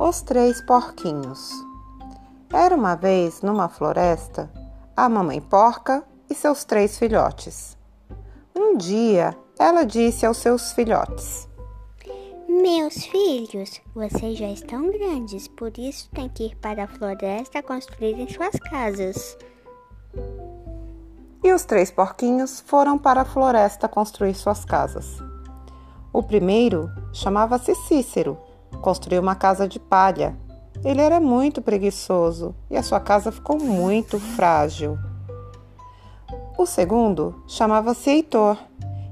Os três porquinhos. Era uma vez, numa floresta, a mamãe porca e seus três filhotes. Um dia, ela disse aos seus filhotes: Meus filhos, vocês já estão grandes, por isso têm que ir para a floresta construírem suas casas. E os três porquinhos foram para a floresta construir suas casas. O primeiro chamava-se Cícero construiu uma casa de palha. Ele era muito preguiçoso e a sua casa ficou muito frágil. O segundo chamava-se Heitor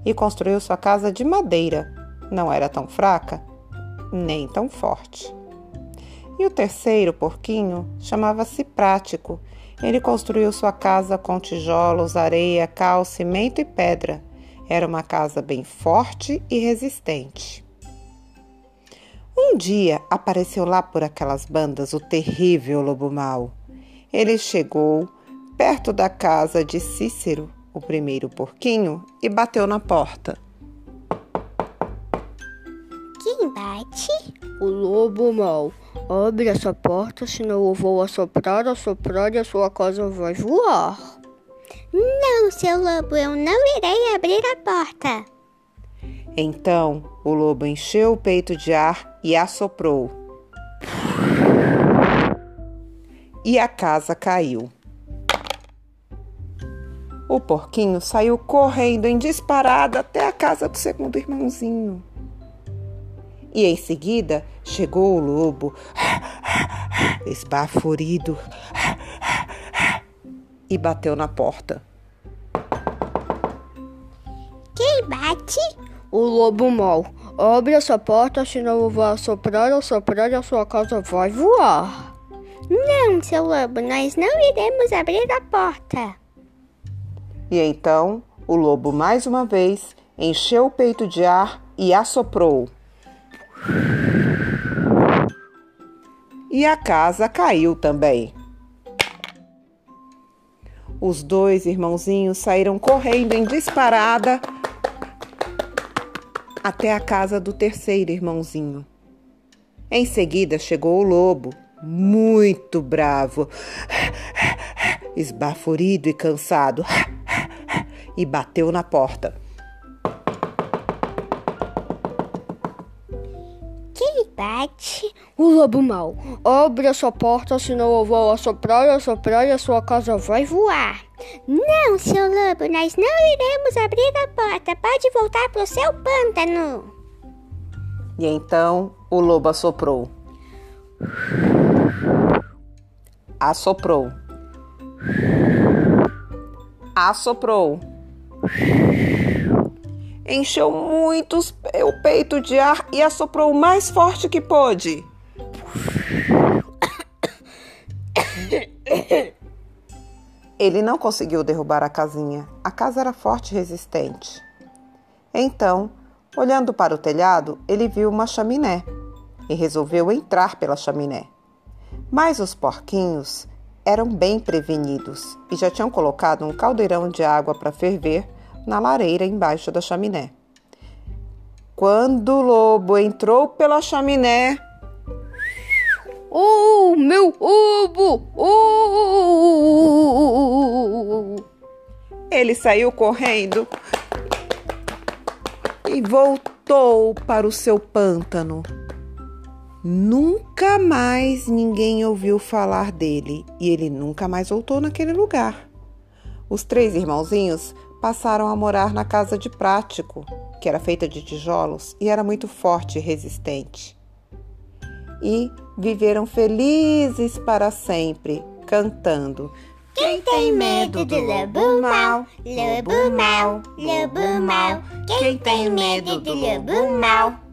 e construiu sua casa de madeira. Não era tão fraca, nem tão forte. E o terceiro porquinho chamava-se Prático. Ele construiu sua casa com tijolos, areia, cal, cimento e pedra. Era uma casa bem forte e resistente. Um dia apareceu lá por aquelas bandas o terrível lobo mau. Ele chegou perto da casa de Cícero, o primeiro porquinho, e bateu na porta. Quem bate? O lobo mau. Abre essa porta, senão eu vou assoprar, assoprar e a sua casa vai voar. Não, seu lobo, eu não irei abrir a porta. Então o lobo encheu o peito de ar e assoprou. E a casa caiu. O porquinho saiu correndo em disparada até a casa do segundo irmãozinho. E em seguida chegou o lobo, esbaforido, e bateu na porta. Quem bate? O lobo mau. Abre essa porta, senão eu vou assoprar, assoprar e a sua casa vai voar. Não, seu lobo, nós não iremos abrir a porta. E então o lobo mais uma vez encheu o peito de ar e assoprou. E a casa caiu também. Os dois irmãozinhos saíram correndo em disparada até a casa do terceiro irmãozinho. Em seguida chegou o lobo, muito bravo, esbaforido e cansado, e bateu na porta. Bate? O lobo mau. Abre essa porta, senão eu vou assoprar, assoprar e a sua casa vai voar. Não, seu lobo, nós não iremos abrir a porta. Pode voltar para o seu pântano. E então o lobo assoprou. Assoprou. Assoprou. Encheu muito o peito de ar e assoprou o mais forte que pôde. Ele não conseguiu derrubar a casinha. A casa era forte e resistente. Então, olhando para o telhado, ele viu uma chaminé e resolveu entrar pela chaminé. Mas os porquinhos eram bem prevenidos e já tinham colocado um caldeirão de água para ferver na lareira embaixo da chaminé. Quando o lobo entrou pela chaminé, Oh, meu ovo! Oh! Ele saiu correndo e voltou para o seu pântano. Nunca mais ninguém ouviu falar dele e ele nunca mais voltou naquele lugar. Os três irmãozinhos passaram a morar na casa de Prático, que era feita de tijolos e era muito forte e resistente. E viveram felizes para sempre, cantando. Quem tem medo do lobo mau, lobo mau, lobo mau. Quem tem medo do lobo mau?